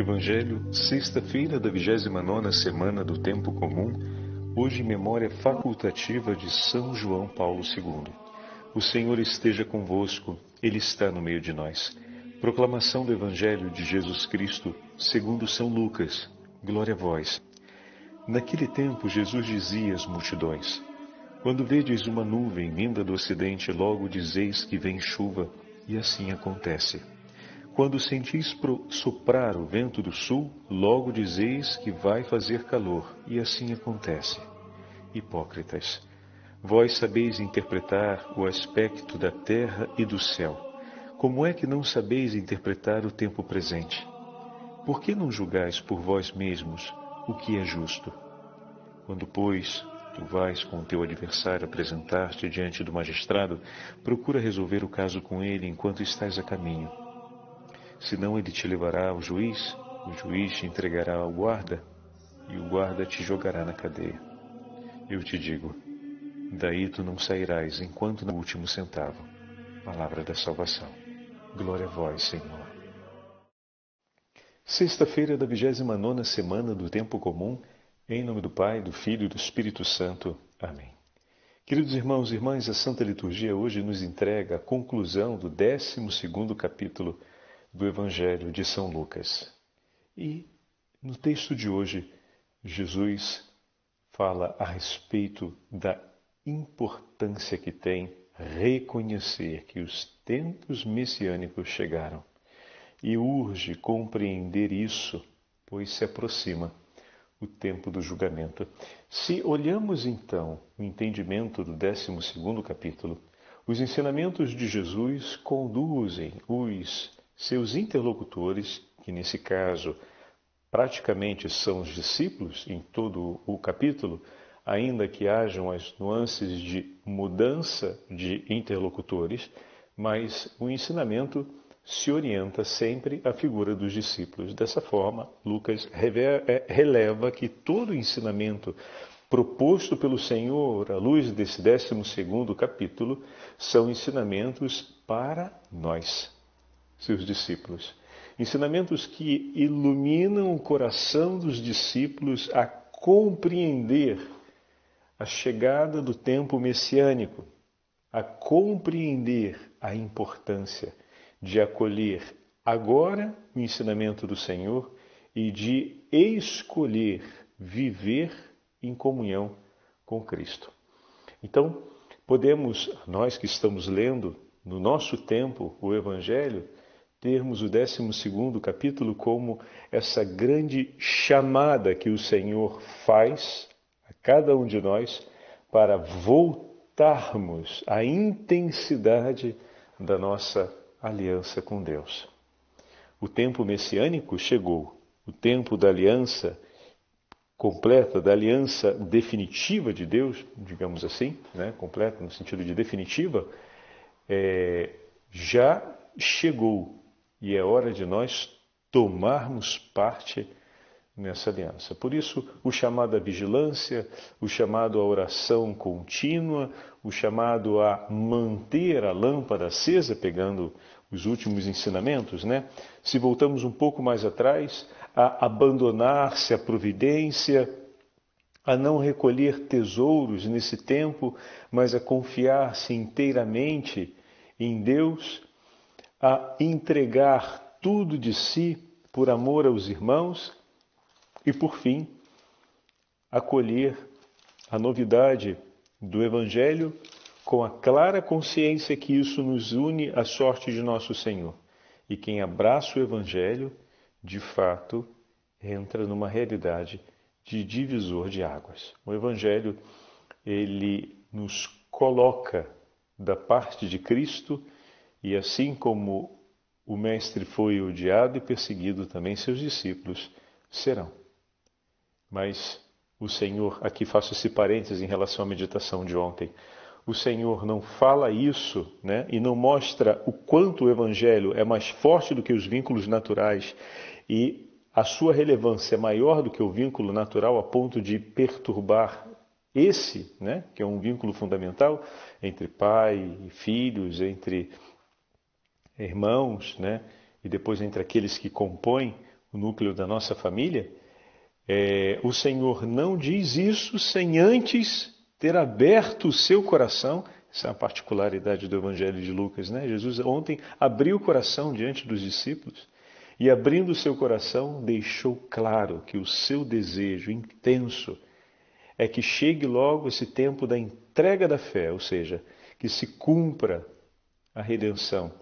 Evangelho, sexta-feira da 29 semana do Tempo Comum, hoje memória facultativa de São João Paulo II. O Senhor esteja convosco, Ele está no meio de nós. Proclamação do Evangelho de Jesus Cristo, segundo São Lucas. Glória a vós. Naquele tempo, Jesus dizia às multidões: Quando vedes uma nuvem vinda do ocidente, logo dizeis que vem chuva, e assim acontece. Quando sentis soprar o vento do sul, logo dizeis que vai fazer calor, e assim acontece. Hipócritas, vós sabeis interpretar o aspecto da terra e do céu. Como é que não sabeis interpretar o tempo presente? Por que não julgais por vós mesmos o que é justo? Quando, pois, tu vais com o teu adversário apresentar-te diante do magistrado, procura resolver o caso com ele enquanto estás a caminho senão ele te levará ao juiz, o juiz te entregará ao guarda, e o guarda te jogará na cadeia. Eu te digo, daí tu não sairás enquanto no último centavo. Palavra da salvação. Glória a vós, Senhor. Sexta-feira da 29 semana do Tempo Comum, em nome do Pai, do Filho e do Espírito Santo. Amém. Queridos irmãos e irmãs, a Santa Liturgia hoje nos entrega a conclusão do 12 capítulo do Evangelho de São Lucas. E no texto de hoje, Jesus fala a respeito da importância que tem reconhecer que os tempos messiânicos chegaram e urge compreender isso, pois se aproxima o tempo do julgamento. Se olhamos então o entendimento do 12 capítulo, os ensinamentos de Jesus conduzem os seus interlocutores, que nesse caso praticamente são os discípulos em todo o capítulo, ainda que hajam as nuances de mudança de interlocutores, mas o ensinamento se orienta sempre à figura dos discípulos. Dessa forma, Lucas é, releva que todo o ensinamento proposto pelo Senhor à luz desse 12 capítulo são ensinamentos para nós seus discípulos. Ensinamentos que iluminam o coração dos discípulos a compreender a chegada do tempo messiânico, a compreender a importância de acolher agora o ensinamento do Senhor e de escolher viver em comunhão com Cristo. Então, podemos, nós que estamos lendo no nosso tempo o Evangelho, termos o 12 capítulo como essa grande chamada que o Senhor faz a cada um de nós para voltarmos à intensidade da nossa aliança com Deus. O tempo messiânico chegou, o tempo da aliança completa, da aliança definitiva de Deus, digamos assim, né? completa no sentido de definitiva, é, já chegou e é hora de nós tomarmos parte nessa aliança. Por isso, o chamado à vigilância, o chamado à oração contínua, o chamado a manter a lâmpada acesa, pegando os últimos ensinamentos, né? Se voltamos um pouco mais atrás, a abandonar-se à providência, a não recolher tesouros nesse tempo, mas a confiar-se inteiramente em Deus a entregar tudo de si por amor aos irmãos e, por fim, acolher a novidade do Evangelho com a clara consciência que isso nos une à sorte de nosso Senhor. E quem abraça o Evangelho, de fato, entra numa realidade de divisor de águas. O Evangelho, ele nos coloca da parte de Cristo e assim como o Mestre foi odiado e perseguido, também seus discípulos serão. Mas o Senhor, aqui faço esse parênteses em relação à meditação de ontem, o Senhor não fala isso né, e não mostra o quanto o Evangelho é mais forte do que os vínculos naturais e a sua relevância é maior do que o vínculo natural a ponto de perturbar esse, né, que é um vínculo fundamental entre pai e filhos, entre irmãos, né? e depois entre aqueles que compõem o núcleo da nossa família, é, o Senhor não diz isso sem antes ter aberto o seu coração. Essa é a particularidade do Evangelho de Lucas, né? Jesus ontem abriu o coração diante dos discípulos e, abrindo o seu coração, deixou claro que o seu desejo intenso é que chegue logo esse tempo da entrega da fé, ou seja, que se cumpra a redenção.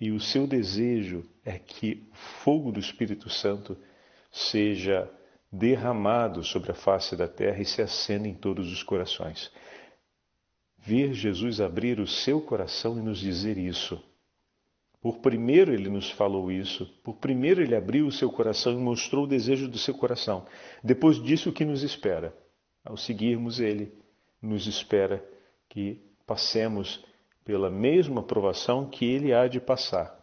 E o seu desejo é que o fogo do Espírito Santo seja derramado sobre a face da terra e se acenda em todos os corações. Ver Jesus abrir o seu coração e nos dizer isso. Por primeiro ele nos falou isso, por primeiro ele abriu o seu coração e mostrou o desejo do seu coração. Depois disso, o que nos espera? Ao seguirmos ele, nos espera que passemos pela mesma provação que ele há de passar.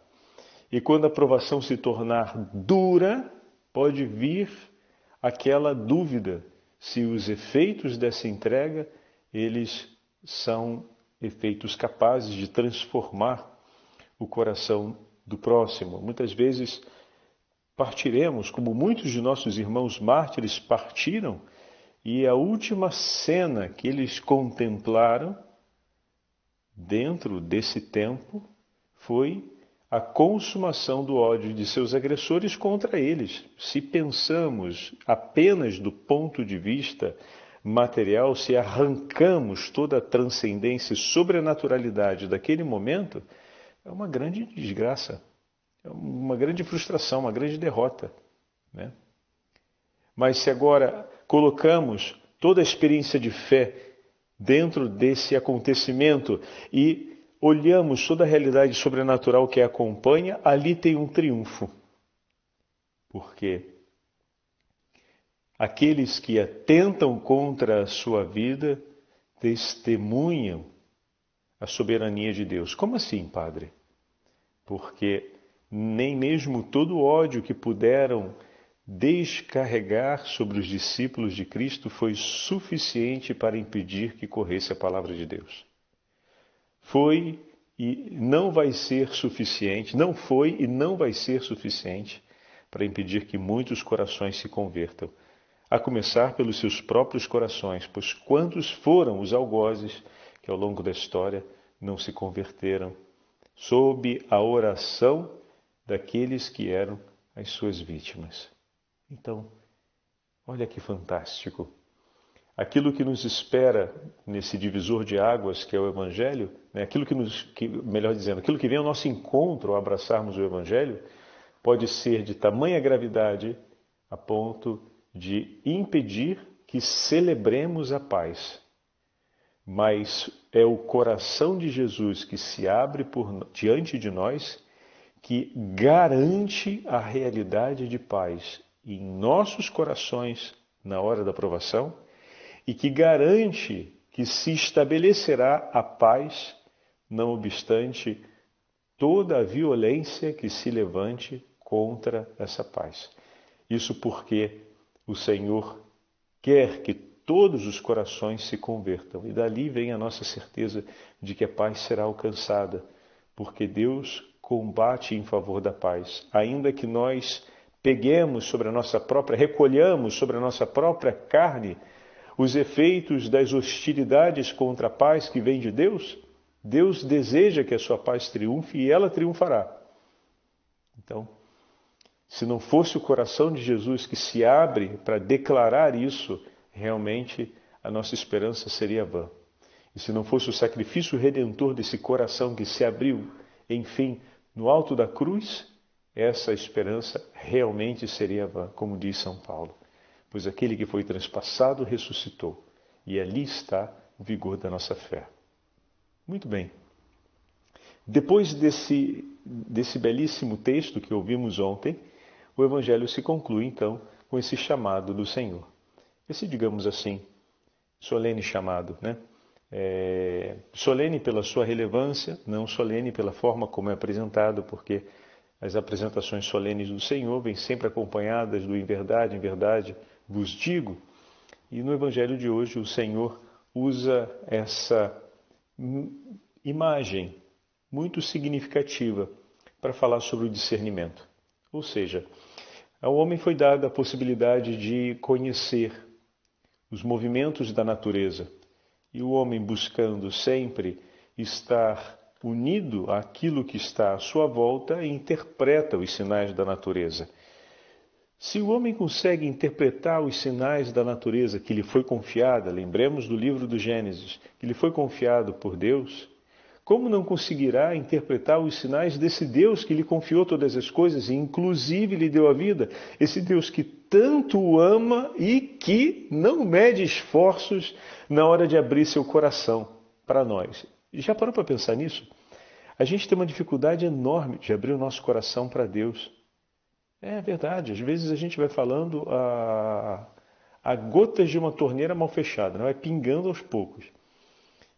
E quando a provação se tornar dura, pode vir aquela dúvida se os efeitos dessa entrega eles são efeitos capazes de transformar o coração do próximo. Muitas vezes partiremos, como muitos de nossos irmãos mártires partiram, e a última cena que eles contemplaram dentro desse tempo foi a consumação do ódio de seus agressores contra eles. Se pensamos apenas do ponto de vista material, se arrancamos toda a transcendência e sobrenaturalidade daquele momento, é uma grande desgraça, é uma grande frustração, uma grande derrota. Né? Mas se agora colocamos toda a experiência de fé dentro desse acontecimento e olhamos toda a realidade sobrenatural que a acompanha, ali tem um triunfo. Porque aqueles que atentam contra a sua vida testemunham a soberania de Deus. Como assim, Padre? Porque nem mesmo todo o ódio que puderam descarregar sobre os discípulos de Cristo foi suficiente para impedir que corresse a palavra de Deus. Foi e não vai ser suficiente, não foi e não vai ser suficiente para impedir que muitos corações se convertam, a começar pelos seus próprios corações, pois quantos foram os algozes que ao longo da história não se converteram? Sob a oração daqueles que eram as suas vítimas. Então, olha que fantástico aquilo que nos espera nesse divisor de águas que é o Evangelho, né, aquilo que nos, que, melhor dizendo, aquilo que vem ao nosso encontro ao abraçarmos o Evangelho, pode ser de tamanha gravidade a ponto de impedir que celebremos a paz. Mas é o coração de Jesus que se abre por, diante de nós que garante a realidade de paz em nossos corações na hora da provação e que garante que se estabelecerá a paz, não obstante toda a violência que se levante contra essa paz. Isso porque o Senhor quer que todos os corações se convertam. E dali vem a nossa certeza de que a paz será alcançada, porque Deus combate em favor da paz. Ainda que nós peguemos sobre a nossa própria, recolhamos sobre a nossa própria carne os efeitos das hostilidades contra a paz que vem de Deus, Deus deseja que a sua paz triunfe e ela triunfará. Então, se não fosse o coração de Jesus que se abre para declarar isso, realmente a nossa esperança seria vã. E se não fosse o sacrifício redentor desse coração que se abriu, enfim, no alto da cruz, essa esperança realmente seria vã, como diz São Paulo pois aquele que foi transpassado ressuscitou, e ali está o vigor da nossa fé. Muito bem. Depois desse, desse belíssimo texto que ouvimos ontem, o Evangelho se conclui então com esse chamado do Senhor. Esse, digamos assim, solene chamado, né? É, solene pela sua relevância, não solene pela forma como é apresentado, porque as apresentações solenes do Senhor vêm sempre acompanhadas do em verdade, em verdade, vos digo. E no Evangelho de hoje o Senhor usa essa imagem muito significativa para falar sobre o discernimento. Ou seja, Ao homem foi dada a possibilidade de conhecer os movimentos da natureza. E o homem buscando sempre estar unido àquilo que está à sua volta, interpreta os sinais da natureza. Se o homem consegue interpretar os sinais da natureza que lhe foi confiada, lembremos do livro do Gênesis, que lhe foi confiado por Deus, como não conseguirá interpretar os sinais desse Deus que lhe confiou todas as coisas e inclusive lhe deu a vida? Esse Deus que tanto o ama e que não mede esforços na hora de abrir seu coração para nós. Já parou para pensar nisso? A gente tem uma dificuldade enorme de abrir o nosso coração para Deus. É verdade, às vezes a gente vai falando a, a gotas de uma torneira mal fechada, né? vai pingando aos poucos.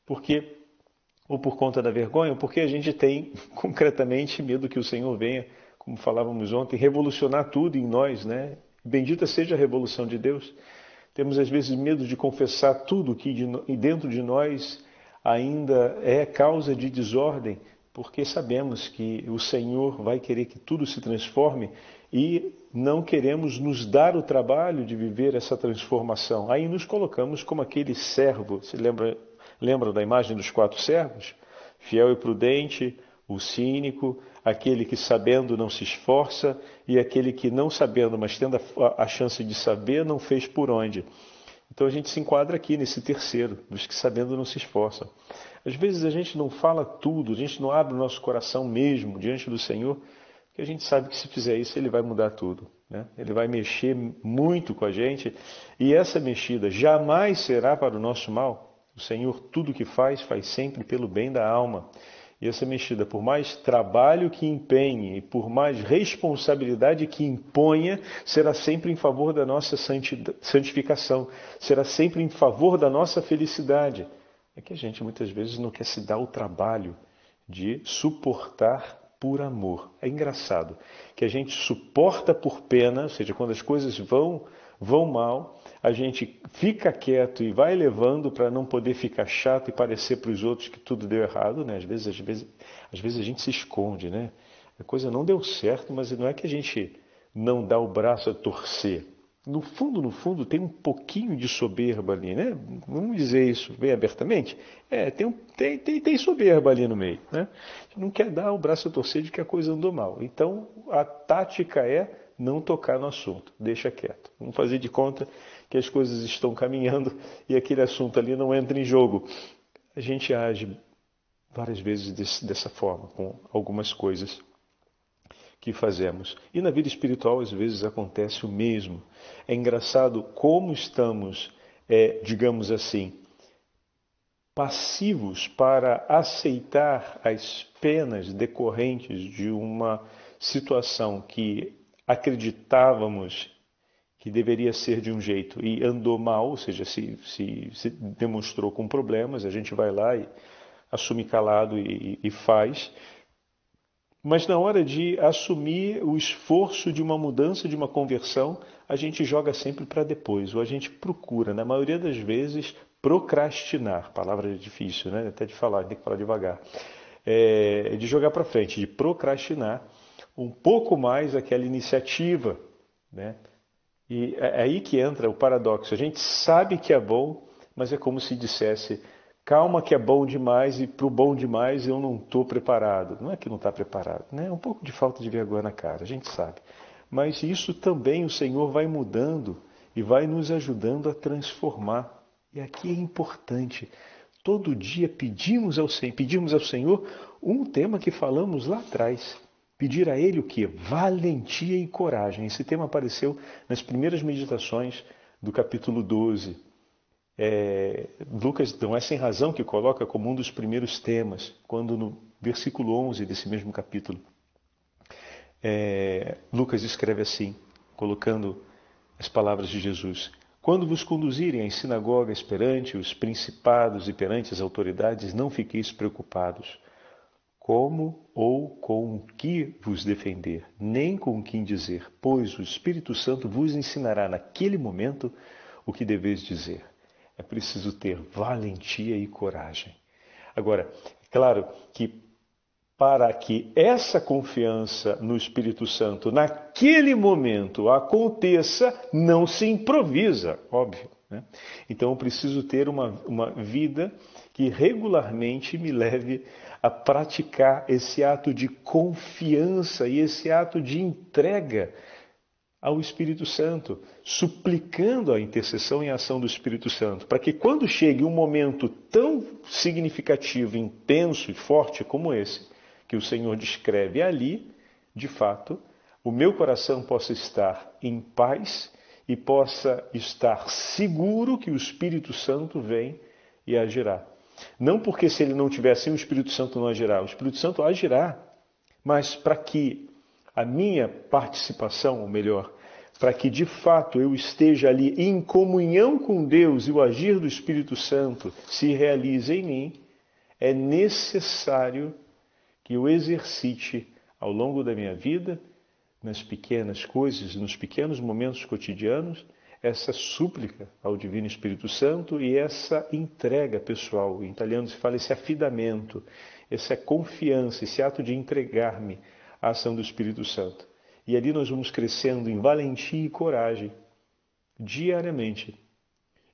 Porque, ou por conta da vergonha, ou porque a gente tem concretamente medo que o Senhor venha, como falávamos ontem, revolucionar tudo em nós, né? Bendita seja a revolução de Deus. Temos às vezes medo de confessar tudo que dentro de nós ainda é causa de desordem, porque sabemos que o Senhor vai querer que tudo se transforme e não queremos nos dar o trabalho de viver essa transformação. Aí nos colocamos como aquele servo. Se lembra, lembra da imagem dos quatro servos? Fiel e prudente, o cínico, aquele que sabendo não se esforça e aquele que não sabendo, mas tendo a, a chance de saber, não fez por onde. Então a gente se enquadra aqui nesse terceiro, dos que sabendo não se esforçam. Às vezes a gente não fala tudo, a gente não abre o nosso coração mesmo diante do Senhor, que a gente sabe que se fizer isso ele vai mudar tudo. Né? Ele vai mexer muito com a gente e essa mexida jamais será para o nosso mal. O Senhor tudo que faz, faz sempre pelo bem da alma. E essa mexida, por mais trabalho que empenhe por mais responsabilidade que imponha, será sempre em favor da nossa santificação, será sempre em favor da nossa felicidade. É que a gente muitas vezes não quer se dar o trabalho de suportar por amor. É engraçado que a gente suporta por pena, ou seja, quando as coisas vão vão mal, a gente fica quieto e vai levando para não poder ficar chato e parecer para os outros que tudo deu errado, né? Às vezes, às vezes, às vezes a gente se esconde, né? A coisa não deu certo, mas não é que a gente não dá o braço a torcer no fundo, no fundo, tem um pouquinho de soberba ali, né? Vamos dizer isso bem abertamente? É, tem, um, tem, tem, tem soberba ali no meio, né? Não quer dar o braço a torcer de que a coisa andou mal. Então, a tática é não tocar no assunto, deixa quieto. Vamos fazer de conta que as coisas estão caminhando e aquele assunto ali não entra em jogo. A gente age várias vezes desse, dessa forma com algumas coisas que fazemos. E na vida espiritual, às vezes, acontece o mesmo. É engraçado como estamos, é, digamos assim, passivos para aceitar as penas decorrentes de uma situação que acreditávamos que deveria ser de um jeito e andou mal, ou seja, se, se, se demonstrou com problemas, a gente vai lá e assume calado e, e faz, mas na hora de assumir o esforço de uma mudança, de uma conversão, a gente joga sempre para depois, ou a gente procura, na maioria das vezes, procrastinar. Palavra difícil, né? Até de falar, tem que falar devagar. É, de jogar para frente, de procrastinar um pouco mais aquela iniciativa, né? E é aí que entra o paradoxo. A gente sabe que é bom, mas é como se dissesse calma que é bom demais e para o bom demais eu não estou preparado. Não é que não está preparado, né? é um pouco de falta de vergonha na cara, a gente sabe. Mas isso também o Senhor vai mudando e vai nos ajudando a transformar. E aqui é importante. Todo dia pedimos ao, pedimos ao Senhor um tema que falamos lá atrás. Pedir a Ele o que? Valentia e coragem. Esse tema apareceu nas primeiras meditações do capítulo 12 é, Lucas não é sem razão que coloca como um dos primeiros temas, quando no versículo 11 desse mesmo capítulo, é, Lucas escreve assim, colocando as palavras de Jesus: Quando vos conduzirem às sinagogas perante os principados e perante as autoridades, não fiqueis preocupados como ou com que vos defender, nem com quem dizer, pois o Espírito Santo vos ensinará naquele momento o que deveis dizer. É preciso ter valentia e coragem. Agora, claro que para que essa confiança no Espírito Santo, naquele momento, aconteça, não se improvisa, óbvio. Né? Então eu preciso ter uma, uma vida que regularmente me leve a praticar esse ato de confiança e esse ato de entrega ao Espírito Santo, suplicando a intercessão e a ação do Espírito Santo, para que quando chegue um momento tão significativo, intenso e forte como esse, que o Senhor descreve ali, de fato, o meu coração possa estar em paz e possa estar seguro que o Espírito Santo vem e agirá. Não porque se ele não tivesse o Espírito Santo não agirá, o Espírito Santo agirá, mas para que a minha participação, ou melhor, para que de fato eu esteja ali em comunhão com Deus e o agir do Espírito Santo se realize em mim, é necessário que eu exercite ao longo da minha vida, nas pequenas coisas, nos pequenos momentos cotidianos, essa súplica ao Divino Espírito Santo e essa entrega pessoal. Em italiano se fala esse afidamento, essa confiança, esse ato de entregar-me à ação do Espírito Santo. E ali nós vamos crescendo em valentia e coragem, diariamente.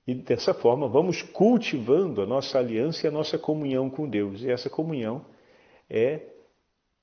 E dessa forma vamos cultivando a nossa aliança e a nossa comunhão com Deus. E essa comunhão é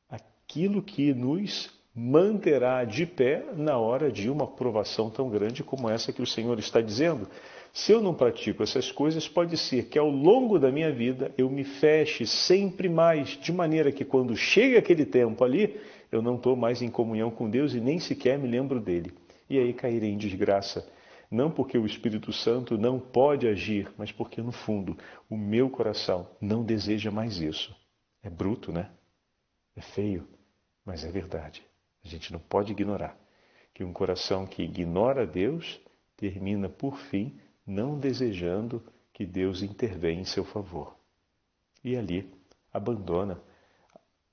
aquilo que nos manterá de pé na hora de uma provação tão grande como essa que o Senhor está dizendo. Se eu não pratico essas coisas, pode ser que ao longo da minha vida eu me feche sempre mais, de maneira que quando chega aquele tempo ali, eu não estou mais em comunhão com Deus e nem sequer me lembro dele. E aí cairei em desgraça. Não porque o Espírito Santo não pode agir, mas porque no fundo o meu coração não deseja mais isso. É bruto, né? É feio, mas é verdade. A gente não pode ignorar que um coração que ignora Deus termina, por fim, não desejando que Deus intervenha em seu favor. E ali abandona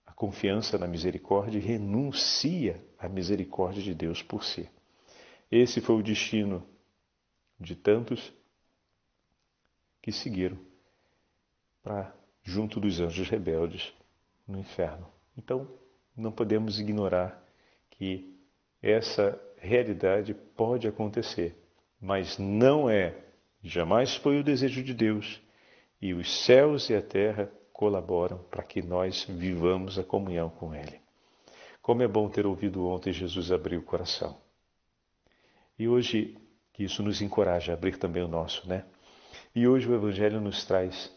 a confiança na misericórdia e renuncia à misericórdia de Deus por si. Esse foi o destino de tantos que seguiram para junto dos anjos rebeldes no inferno. Então, não podemos ignorar que essa realidade pode acontecer, mas não é, jamais foi o desejo de Deus, e os céus e a terra colaboram para que nós vivamos a comunhão com Ele. Como é bom ter ouvido ontem Jesus abrir o coração. E hoje, que isso nos encoraja a abrir também o nosso, né? E hoje o Evangelho nos traz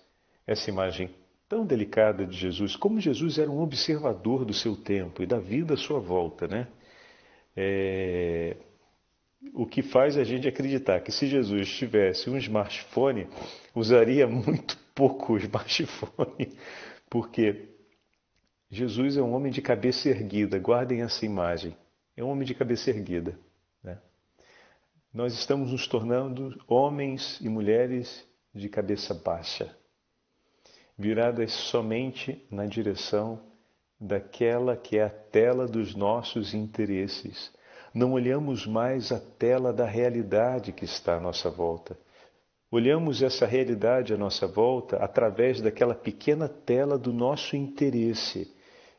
essa imagem tão delicada de Jesus, como Jesus era um observador do seu tempo e da vida à sua volta, né? É... O que faz a gente acreditar que se Jesus tivesse um smartphone, usaria muito pouco o smartphone, porque Jesus é um homem de cabeça erguida, guardem essa imagem, é um homem de cabeça erguida. Né? Nós estamos nos tornando homens e mulheres de cabeça baixa viradas somente na direção daquela que é a tela dos nossos interesses. Não olhamos mais a tela da realidade que está à nossa volta. Olhamos essa realidade à nossa volta através daquela pequena tela do nosso interesse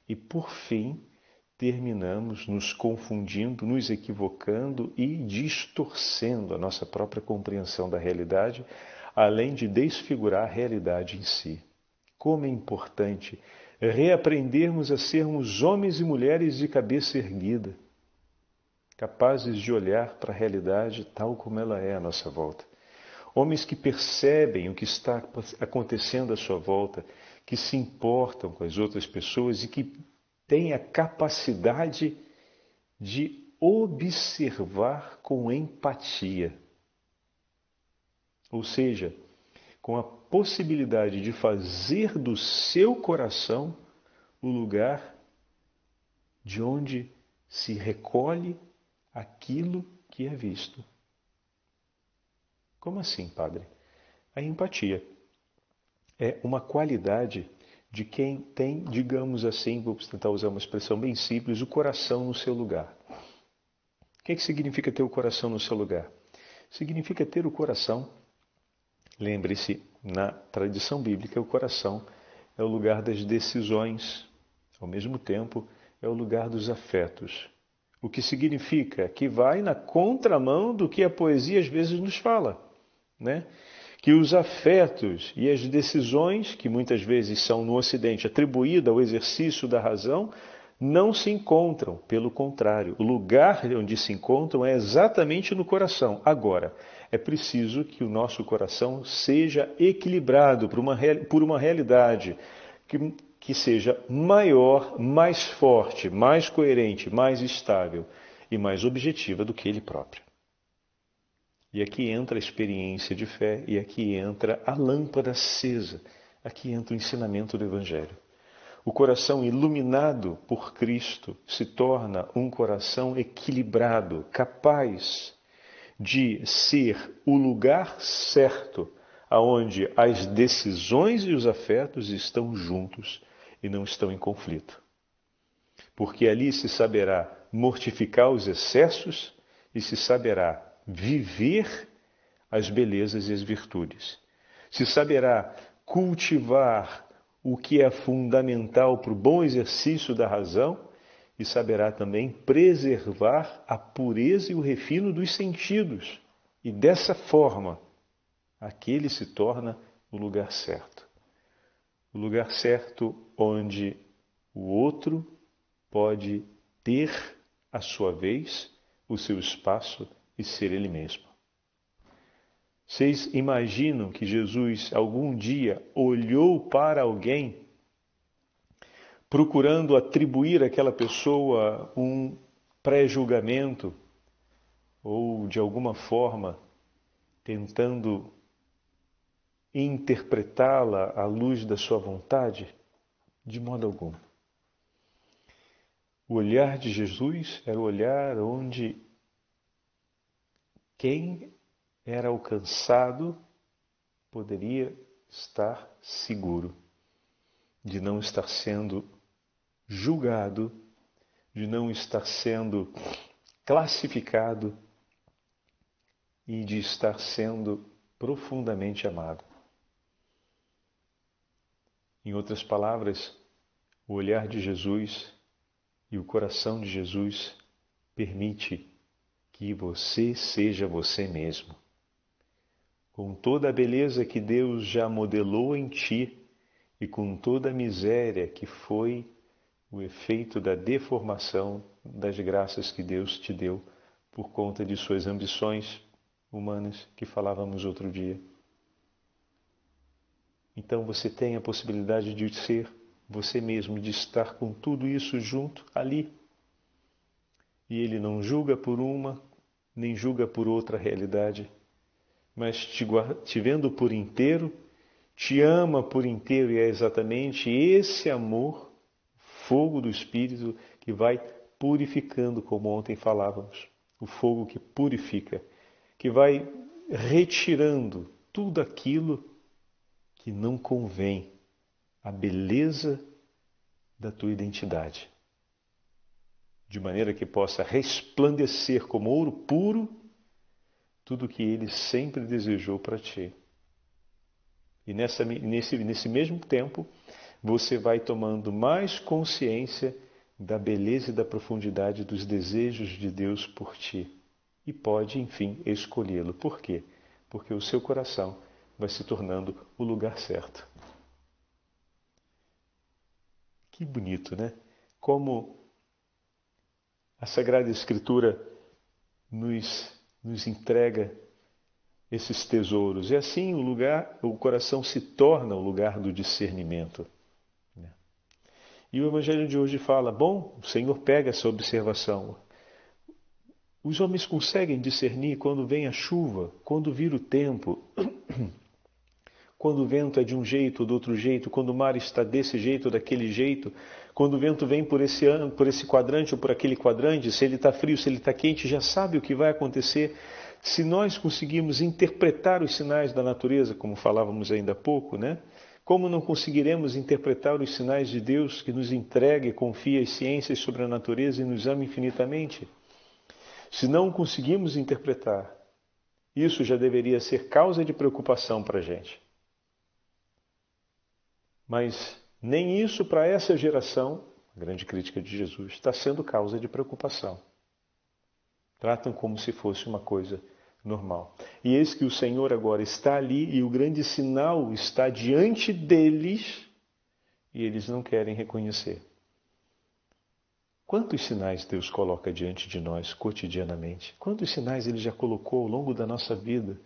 e, por fim, terminamos nos confundindo, nos equivocando e distorcendo a nossa própria compreensão da realidade, além de desfigurar a realidade em si. Como é importante reaprendermos a sermos homens e mulheres de cabeça erguida, capazes de olhar para a realidade tal como ela é à nossa volta. Homens que percebem o que está acontecendo à sua volta, que se importam com as outras pessoas e que têm a capacidade de observar com empatia. Ou seja, com a possibilidade de fazer do seu coração o lugar de onde se recolhe aquilo que é visto. Como assim, padre? A empatia é uma qualidade de quem tem, digamos assim, vou tentar usar uma expressão bem simples, o coração no seu lugar. O que, é que significa ter o coração no seu lugar? Significa ter o coração Lembre-se, na tradição bíblica, o coração é o lugar das decisões, ao mesmo tempo, é o lugar dos afetos. O que significa que vai na contramão do que a poesia às vezes nos fala, né? Que os afetos e as decisões, que muitas vezes são no Ocidente atribuídas ao exercício da razão, não se encontram, pelo contrário, o lugar onde se encontram é exatamente no coração. Agora, é preciso que o nosso coração seja equilibrado por uma, por uma realidade que, que seja maior, mais forte, mais coerente, mais estável e mais objetiva do que ele próprio. E aqui entra a experiência de fé, e aqui entra a lâmpada acesa, aqui entra o ensinamento do Evangelho. O coração iluminado por Cristo se torna um coração equilibrado, capaz de ser o lugar certo aonde as decisões e os afetos estão juntos e não estão em conflito. Porque ali se saberá mortificar os excessos e se saberá viver as belezas e as virtudes. Se saberá cultivar o que é fundamental para o bom exercício da razão e saberá também preservar a pureza e o refino dos sentidos. E dessa forma, aquele se torna o lugar certo. O lugar certo onde o outro pode ter a sua vez o seu espaço e ser ele mesmo. Vocês imaginam que Jesus algum dia olhou para alguém procurando atribuir àquela pessoa um pré-julgamento ou de alguma forma tentando interpretá-la à luz da sua vontade? De modo algum. O olhar de Jesus era o olhar onde quem era alcançado poderia estar seguro de não estar sendo julgado, de não estar sendo classificado e de estar sendo profundamente amado. Em outras palavras, o olhar de Jesus e o coração de Jesus permite que você seja você mesmo. Com toda a beleza que Deus já modelou em ti e com toda a miséria que foi o efeito da deformação das graças que Deus te deu por conta de suas ambições humanas que falávamos outro dia. Então você tem a possibilidade de ser você mesmo, de estar com tudo isso junto ali. E ele não julga por uma, nem julga por outra realidade, mas te, te vendo por inteiro, te ama por inteiro, e é exatamente esse amor, fogo do Espírito, que vai purificando, como ontem falávamos. O fogo que purifica, que vai retirando tudo aquilo que não convém a beleza da tua identidade, de maneira que possa resplandecer como ouro puro tudo o que ele sempre desejou para ti. E nessa, nesse, nesse mesmo tempo, você vai tomando mais consciência da beleza e da profundidade dos desejos de Deus por ti. E pode, enfim, escolhê-lo. Por quê? Porque o seu coração vai se tornando o lugar certo. Que bonito, né? Como a Sagrada Escritura nos, nos entrega esses tesouros. E assim o lugar, o coração se torna o lugar do discernimento. Né? E o Evangelho de hoje fala: bom, o Senhor pega essa observação. Os homens conseguem discernir quando vem a chuva, quando vira o tempo. Quando o vento é de um jeito ou do outro jeito, quando o mar está desse jeito ou daquele jeito, quando o vento vem por esse, por esse quadrante ou por aquele quadrante, se ele está frio, se ele está quente, já sabe o que vai acontecer. Se nós conseguirmos interpretar os sinais da natureza, como falávamos ainda há pouco, né? Como não conseguiremos interpretar os sinais de Deus que nos entrega e confia as ciências sobre a natureza e nos ama infinitamente? Se não conseguimos interpretar, isso já deveria ser causa de preocupação para a gente. Mas nem isso para essa geração a grande crítica de Jesus, está sendo causa de preocupação. Tratam como se fosse uma coisa normal. E eis que o Senhor agora está ali e o grande sinal está diante deles e eles não querem reconhecer. Quantos sinais Deus coloca diante de nós cotidianamente? Quantos sinais Ele já colocou ao longo da nossa vida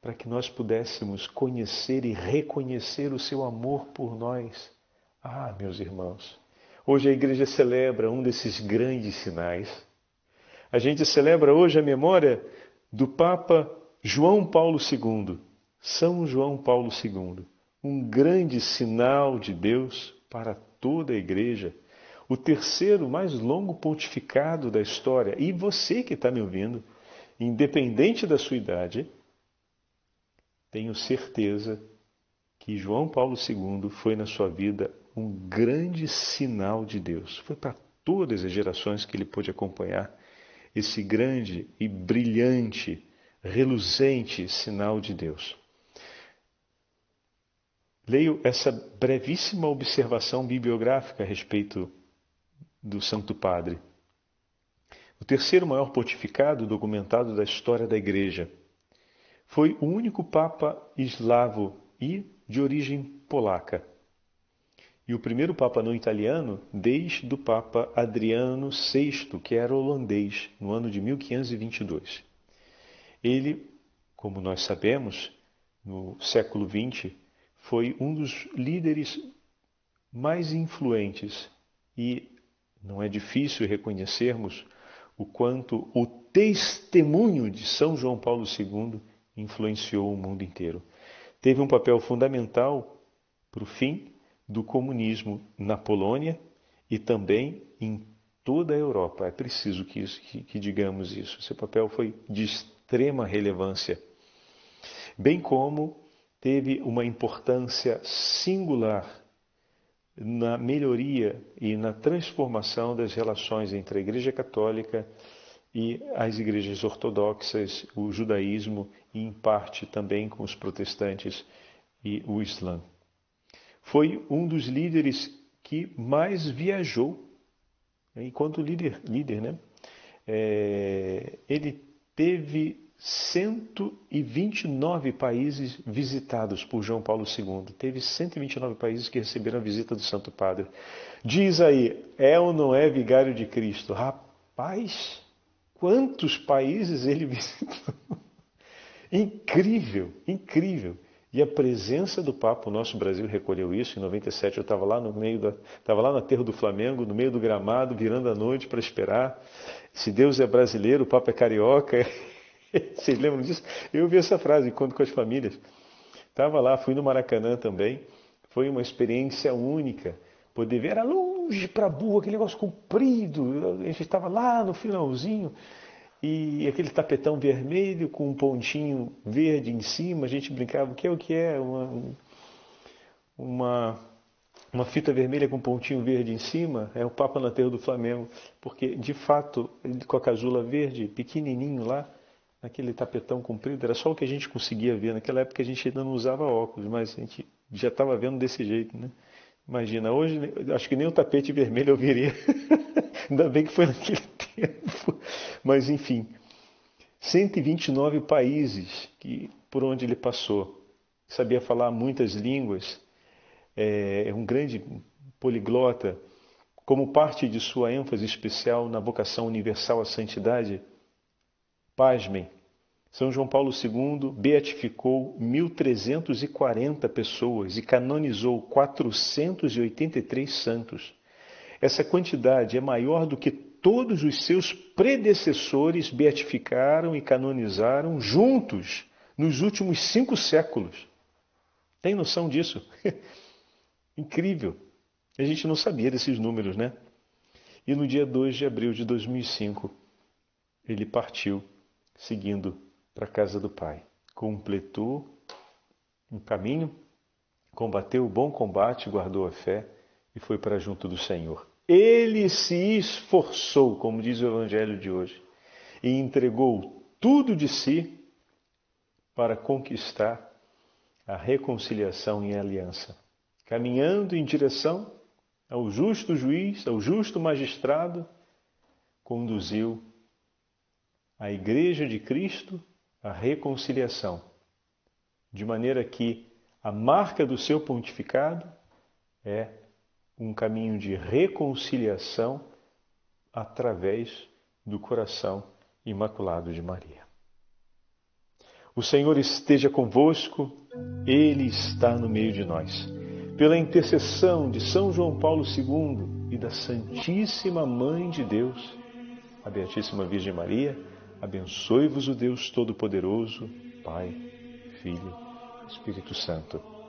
para que nós pudéssemos conhecer e reconhecer o Seu amor por nós? Ah, meus irmãos, hoje a igreja celebra um desses grandes sinais. A gente celebra hoje a memória do Papa João Paulo II, São João Paulo II, um grande sinal de Deus para toda a igreja, o terceiro mais longo pontificado da história. E você que está me ouvindo, independente da sua idade, tenho certeza que João Paulo II foi na sua vida um grande sinal de Deus. Foi para todas as gerações que ele pôde acompanhar esse grande e brilhante, reluzente sinal de Deus. Leio essa brevíssima observação bibliográfica a respeito do Santo Padre. O terceiro maior pontificado documentado da história da Igreja. Foi o único Papa eslavo e de origem polaca e o primeiro Papa não italiano desde o Papa Adriano VI, que era holandês, no ano de 1522. Ele, como nós sabemos, no século XX, foi um dos líderes mais influentes e não é difícil reconhecermos o quanto o testemunho de São João Paulo II influenciou o mundo inteiro. Teve um papel fundamental para o fim do comunismo na Polônia e também em toda a Europa. É preciso que, isso, que, que digamos isso. Seu papel foi de extrema relevância, bem como teve uma importância singular na melhoria e na transformação das relações entre a Igreja Católica e as igrejas ortodoxas, o judaísmo e, em parte, também com os protestantes e o Islã foi um dos líderes que mais viajou, enquanto líder, líder né? É, ele teve 129 países visitados por João Paulo II. Teve 129 países que receberam a visita do Santo Padre. Diz aí, é ou não é vigário de Cristo? Rapaz, quantos países ele visitou? incrível, incrível. E a presença do Papa, o nosso Brasil recolheu isso. Em 97 eu estava lá no meio da, estava lá na terra do Flamengo, no meio do gramado, virando a noite para esperar. Se Deus é brasileiro, o Papa é carioca. Vocês lembram disso? Eu ouvi essa frase quando com as famílias. Estava lá, fui no Maracanã também. Foi uma experiência única. Poder ver, era longe para burro, aquele negócio comprido. A gente estava lá no finalzinho e aquele tapetão vermelho com um pontinho verde em cima, a gente brincava, o que é o que é? Uma, uma, uma fita vermelha com um pontinho verde em cima, é o Papa na Terra do Flamengo, porque de fato, com a casula verde, pequenininho lá, naquele tapetão comprido, era só o que a gente conseguia ver. Naquela época a gente ainda não usava óculos, mas a gente já estava vendo desse jeito, né? Imagina, hoje acho que nem o tapete vermelho eu viria. ainda bem que foi naquele tempo. Mas enfim, 129 países que, por onde ele passou. Sabia falar muitas línguas, é, é um grande poliglota. Como parte de sua ênfase especial na vocação universal à santidade, pasmem, São João Paulo II beatificou 1.340 pessoas e canonizou 483 santos. Essa quantidade é maior do que todos os seus predecessores beatificaram e canonizaram juntos nos últimos cinco séculos. Tem noção disso? Incrível. A gente não sabia desses números, né? E no dia 2 de abril de 2005, ele partiu seguindo para a casa do Pai. Completou um caminho, combateu o bom combate, guardou a fé e foi para junto do Senhor. Ele se esforçou, como diz o Evangelho de hoje, e entregou tudo de si para conquistar a reconciliação e a aliança, caminhando em direção ao justo juiz, ao justo magistrado, conduziu a Igreja de Cristo à reconciliação, de maneira que a marca do seu pontificado é um caminho de reconciliação através do coração imaculado de Maria. O Senhor esteja convosco, Ele está no meio de nós. Pela intercessão de São João Paulo II e da Santíssima Mãe de Deus, a Beatíssima Virgem Maria, abençoe-vos o Deus Todo-Poderoso, Pai, Filho, Espírito Santo.